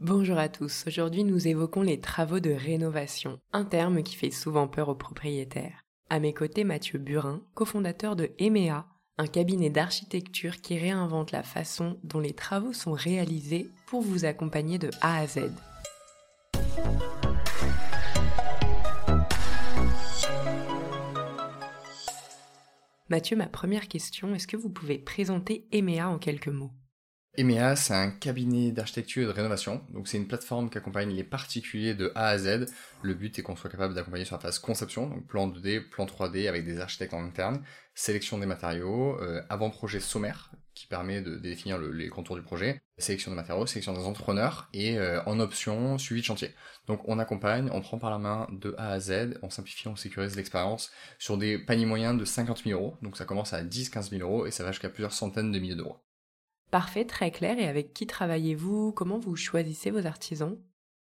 Bonjour à tous, aujourd'hui nous évoquons les travaux de rénovation, un terme qui fait souvent peur aux propriétaires. À mes côtés, Mathieu Burin, cofondateur de EMEA, un cabinet d'architecture qui réinvente la façon dont les travaux sont réalisés pour vous accompagner de A à Z. Mathieu, ma première question, est-ce que vous pouvez présenter EMEA en quelques mots? EMEA, c'est un cabinet d'architecture et de rénovation. Donc, c'est une plateforme qui accompagne les particuliers de A à Z. Le but est qu'on soit capable d'accompagner sur la phase conception, donc plan 2D, plan 3D avec des architectes en interne, sélection des matériaux, euh, avant-projet sommaire qui permet de, définir les contours du projet, sélection des matériaux, sélection des entrepreneurs et euh, en option, suivi de chantier. Donc, on accompagne, on prend par la main de A à Z, on simplifie, on sécurise l'expérience sur des paniers moyens de 50 000 euros. Donc, ça commence à 10-15 000 euros et ça va jusqu'à plusieurs centaines de milliers d'euros. Parfait, très clair. Et avec qui travaillez-vous? Comment vous choisissez vos artisans?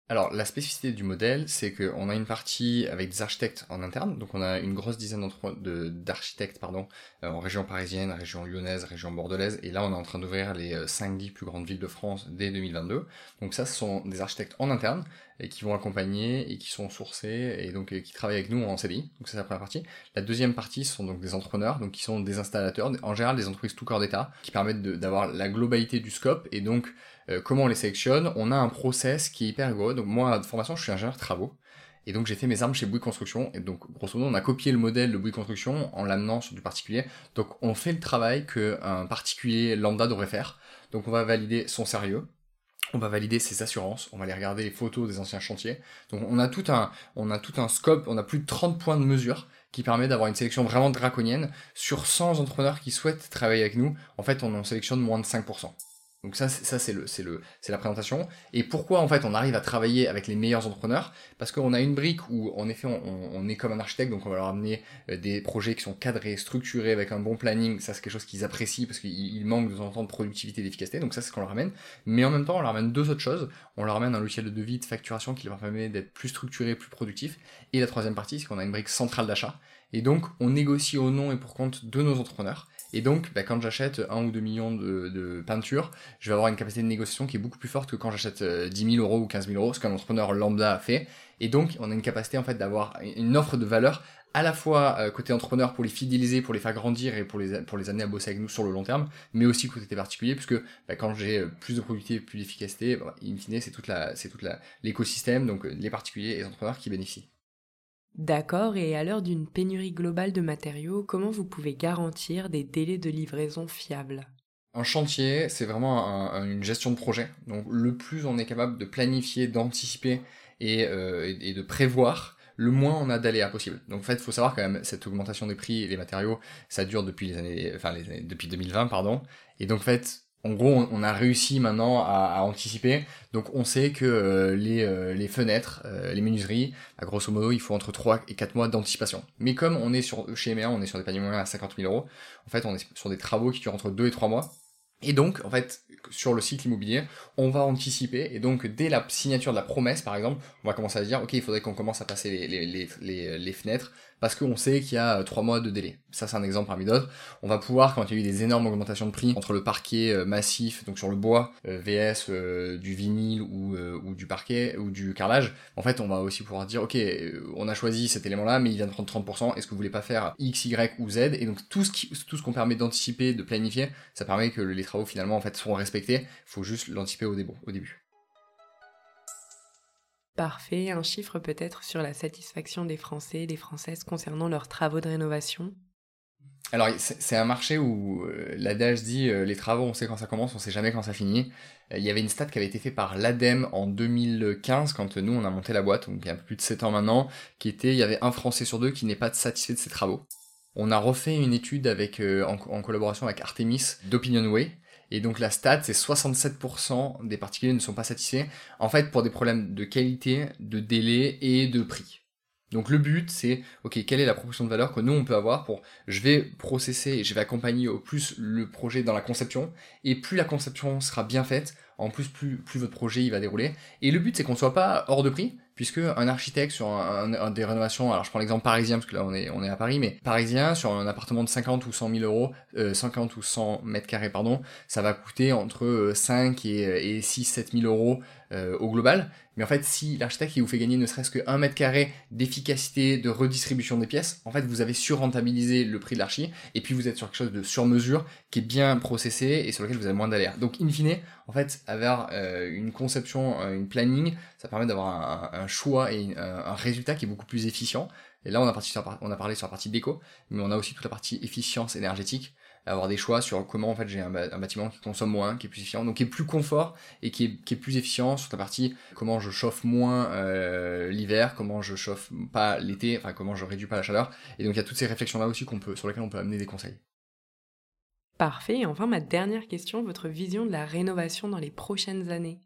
Alors, la spécificité du modèle, c'est qu'on a une partie avec des architectes en interne, donc on a une grosse dizaine d'architectes pardon, euh, en région parisienne, région lyonnaise, région bordelaise, et là on est en train d'ouvrir les 5-10 euh, plus grandes villes de France dès 2022. Donc ça, ce sont des architectes en interne, et qui vont accompagner et qui sont sourcés et donc euh, qui travaillent avec nous en CDI. Donc c'est la première partie. La deuxième partie ce sont donc des entrepreneurs, donc qui sont des installateurs, en général des entreprises tout corps d'état, qui permettent d'avoir la globalité du scope et donc euh, comment on les sélectionne. On a un process qui est hyper rigoureux. Donc moi de formation je suis ingénieur de travaux. Et donc j'ai fait mes armes chez Bouygues Construction. Et donc grosso modo on a copié le modèle de Bouygues Construction en l'amenant sur du particulier. Donc on fait le travail qu'un particulier lambda devrait faire. Donc on va valider son sérieux, on va valider ses assurances, on va aller regarder les photos des anciens chantiers. Donc on a tout un, on a tout un scope, on a plus de 30 points de mesure qui permet d'avoir une sélection vraiment draconienne. Sur 100 entrepreneurs qui souhaitent travailler avec nous, en fait on en sélectionne moins de 5%. Donc ça, ça c'est la présentation. Et pourquoi en fait on arrive à travailler avec les meilleurs entrepreneurs? Parce qu'on a une brique où en effet on, on, est comme un architecte, donc on va leur amener euh, des projets qui sont cadrés, structurés, avec un bon planning. Ça c'est quelque chose qu'ils apprécient parce qu'ils manquent de temps en temps de productivité et d'efficacité. Donc ça c'est ce qu'on leur amène. Mais en même temps on leur amène deux autres choses. On leur amène un logiciel de devis, de facturation qui leur permet d'être plus structuré, plus productif. Et la troisième partie c'est qu'on a une brique centrale d'achat. Et donc on négocie au nom et pour compte de nos entrepreneurs. Et donc, bah, quand j'achète un ou deux millions de, peintures, je vais avoir une capacité de négociation qui est beaucoup plus forte que quand j'achète 10 euh, 000 euros ou 15 000 euros, ce qu'un entrepreneur lambda fait. Et donc, on a une capacité en fait d'avoir une offre de valeur à la fois euh, côté entrepreneur pour les fidéliser, pour les faire grandir et pour les, pour les amener à bosser avec nous sur le long terme, mais aussi côté particulier, puisque bah, quand j'ai euh, plus de productivité, plus d'efficacité, bah, in fine, c'est toute c'est toute l'écosystème, donc les particuliers et les entrepreneurs qui bénéficient. D'accord, et à l'heure d'une pénurie globale de matériaux, comment vous pouvez garantir des délais de livraison fiables? Un chantier, c'est vraiment une gestion de projet. Donc le plus on est capable de planifier, d'anticiper et, euh, de prévoir, le moins on a d'aléas possible. Donc en fait, il faut savoir quand même cette augmentation des prix et des matériaux, ça dure depuis les années, enfin les depuis 2020 pardon. Et donc en fait, en gros, on a réussi maintenant à, anticiper. Donc, on sait que euh, les, euh, les, fenêtres, euh, les menuiseries, à grosso modo, il faut entre 3 et 4 mois d'anticipation. Mais comme on est sur, chez EMEA, on est sur des paniers moyens à 50 000 euros, en fait, on est sur des travaux qui durent entre 2 et 3 mois. Et donc, en fait, sur le cycle immobilier, on va anticiper, et donc dès la signature de la promesse, par exemple, on va commencer à dire, ok, il faudrait qu'on commence à passer les fenêtres, parce qu'on sait qu'il y a trois mois de délai. Ça, c'est un exemple parmi d'autres. On va pouvoir, quand il y a eu des énormes augmentations de prix entre le parquet euh, massif, donc sur le bois, euh, VS euh, du vinyle ou, du parquet ou du carrelage, en fait, on va aussi pouvoir dire, ok, on a choisi cet élément-là, mais il vient de prendre 30%, est-ce que vous voulez pas faire X, Y ou Z? Et donc, tout ce qui, tout ce qu'on permet d'anticiper, de planifier, ça permet que les travaux, finalement, en fait, seront respectés. Faut juste l'anticiper au début. Parfait. Un chiffre peut-être sur la satisfaction des Français, des Françaises concernant leurs travaux de rénovation? Alors c'est un marché où euh, l'adage dit euh, les travaux on sait quand ça commence, on sait jamais quand ça finit. Euh, il y avait une stat qui avait été faite par l'ADEME en 2015 quand nous on a monté la boîte, donc il y a un plus de 7 ans maintenant, qui était il y avait un Français sur deux qui n'est pas satisfait de ses travaux. On a refait une étude en collaboration avec Artemis d'OpinionWay et donc la stat, c'est 67% des particuliers ne sont pas satisfaits, en fait pour des problèmes de qualité, de délai et de prix. Donc le but, c'est, ok, quelle est la proportion de valeur que nous on peut avoir pour, je vais processer et je vais accompagner au plus le projet dans la conception, et plus la conception sera bien faite, en plus plus, plus votre projet il va dérouler. Et le but, c'est qu'on soit pas hors de prix, puisque un architecte sur un, des rénovations, alors je prends l'exemple parisien parce que là on est on est à Paris, mais parisien sur un appartement de 50 ou 100 000 euros, 50 ou 100 mètres carrés pardon, ça va coûter entre 5 et, et 6 7 000 euros euh, au global. Mais en fait, si l'architecte vous fait gagner ne serait-ce que 1 mètre carré d'efficacité, de redistribution des pièces, en fait, vous avez surrentabilisé le prix de l'archi, et puis vous êtes sur quelque chose de sur-mesure qui est bien processé et sur lequel vous avez moins d'aléas. Donc, in fine, en fait, avoir euh, une conception, euh, une planning, ça permet d'avoir un, choix et un, résultat qui est beaucoup plus efficient. Et là, on a, on a parlé sur la partie déco, mais on a aussi toute la partie efficience énergétique avoir des choix sur comment en fait j'ai un, bâtiment qui consomme moins, qui est plus efficient, donc qui est plus confort et qui est, qui est plus efficient sur ta partie comment je chauffe moins euh, l'hiver, comment je chauffe pas l'été, enfin comment je réduis pas la chaleur. Et donc il y a toutes ces réflexions là aussi qu'on peut, sur lesquelles on peut amener des conseils. Parfait. Et enfin ma dernière question, votre vision de la rénovation dans les prochaines années.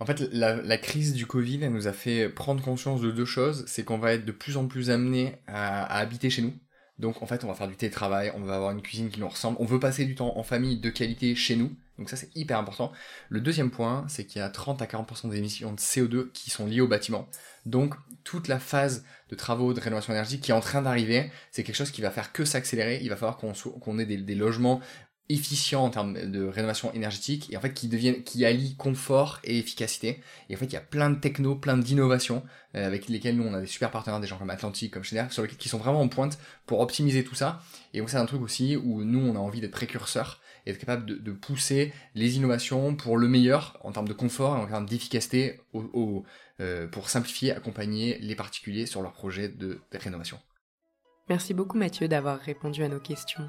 En fait, la, crise du Covid, elle nous a fait prendre conscience de deux choses. C'est qu'on va être de plus en plus amené à habiter chez nous. Donc en fait, on va faire du télétravail, on va avoir une cuisine qui nous ressemble, on veut passer du temps en famille de qualité chez nous. Donc ça c'est hyper important. Le deuxième point, c'est qu'il y a 30 à 40% des émissions de CO2 qui sont liées au bâtiment. Donc toute la phase de travaux de rénovation énergétique qui est en train d'arriver, c'est quelque chose qui va faire que s'accélérer. Il va falloir qu'on ait des, logements efficient en termes de rénovation énergétique et en fait qui deviennent qui allie confort et efficacité. Et en fait il y a plein de techno plein d'innovations euh, avec lesquelles nous on a des super partenaires des gens comme Atlantique comme Schneider sur lesquels qui sont vraiment en pointe pour optimiser tout ça. Et donc c'est un truc aussi où nous on a envie d'être précurseurs et être capable de, pousser les innovations pour le meilleur en termes de confort et en termes d'efficacité euh, pour simplifier accompagner les particuliers sur leurs projets de rénovation. Merci beaucoup Mathieu d'avoir répondu à nos questions